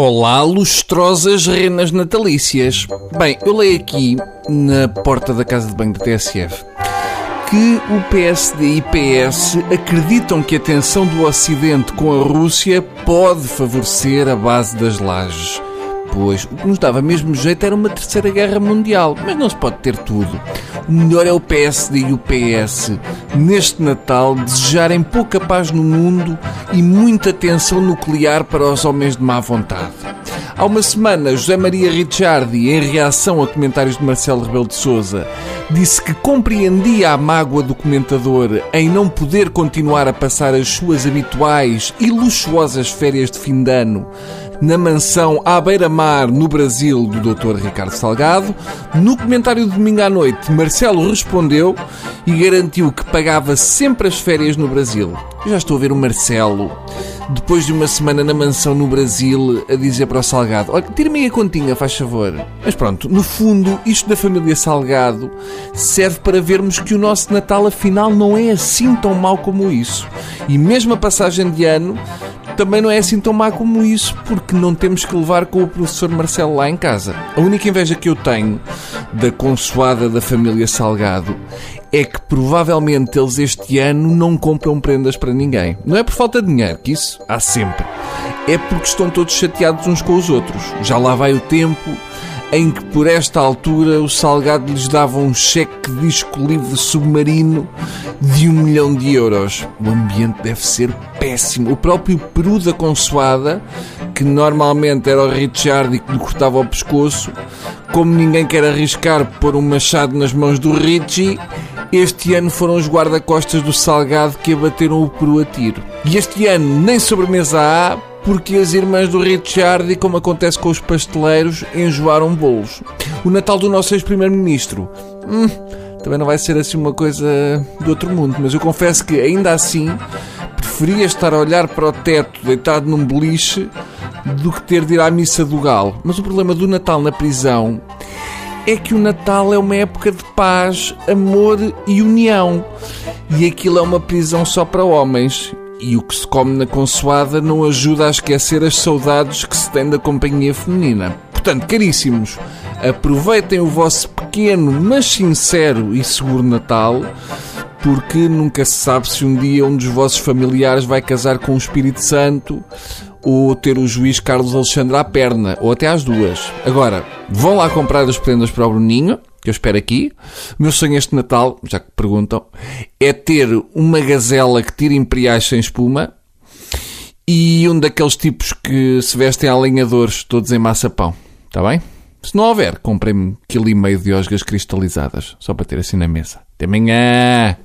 Olá, lustrosas renas natalícias. Bem, eu leio aqui na porta da casa de banho da TSF que o PSD e PS acreditam que a tensão do Ocidente com a Rússia pode favorecer a base das lajes. Pois o que nos dava mesmo jeito era uma terceira guerra mundial, mas não se pode ter tudo. O melhor é o PSD e o PS, neste Natal, desejarem pouca paz no mundo e muita tensão nuclear para os homens de má vontade. Há uma semana, José Maria Ricciardi, em reação a comentários de Marcelo Rebelo de Sousa, disse que compreendia a mágoa do comentador em não poder continuar a passar as suas habituais e luxuosas férias de fim de ano na mansão à beira-mar no Brasil do Dr. Ricardo Salgado. No comentário de domingo à noite, Marcelo respondeu e garantiu que pagava sempre as férias no Brasil. Eu já estou a ver o Marcelo, depois de uma semana na mansão no Brasil, a dizer para o Salgado: Olha, tira-me a continha, faz favor. Mas pronto, no fundo, isto da família Salgado serve para vermos que o nosso Natal afinal não é assim tão mau como isso. E mesmo a passagem de ano também não é assim tão má como isso, porque não temos que levar com o professor Marcelo lá em casa. A única inveja que eu tenho da consoada da família Salgado é que provavelmente eles este ano não compram prendas para ninguém. Não é por falta de dinheiro, que isso há sempre. É porque estão todos chateados uns com os outros. Já lá vai o tempo em que por esta altura o Salgado lhes dava um cheque de disco livre submarino de um milhão de euros. O ambiente deve ser péssimo. O próprio Peru da Consoada, que normalmente era o Richard e que lhe cortava o pescoço, como ninguém quer arriscar pôr um machado nas mãos do Richie, este ano foram os guarda-costas do Salgado que abateram o Peru a tiro. E este ano nem sobremesa há, porque as irmãs do Richard, como acontece com os pasteleiros, enjoaram bolos. O Natal do nosso ex-primeiro-ministro. Hum, também não vai ser assim uma coisa do outro mundo, mas eu confesso que ainda assim preferia estar a olhar para o teto deitado num beliche do que ter de ir à missa do galo. Mas o problema do Natal na prisão é que o Natal é uma época de paz, amor e união. E aquilo é uma prisão só para homens. E o que se come na consoada não ajuda a esquecer as saudades que se tem da companhia feminina. Portanto, caríssimos, aproveitem o vosso pequeno, mas sincero e seguro Natal, porque nunca se sabe se um dia um dos vossos familiares vai casar com o Espírito Santo ou ter o juiz Carlos Alexandre à perna, ou até às duas. Agora, vão lá comprar as prendas para o Bruninho, que eu espero aqui. O meu sonho este Natal, já que perguntam, é ter uma gazela que tira imperiais sem espuma e um daqueles tipos que se vestem a todos em maçapão. Está bem? Se não houver, comprem-me quilo e meio de osgas cristalizadas, só para ter assim na mesa. Até amanhã!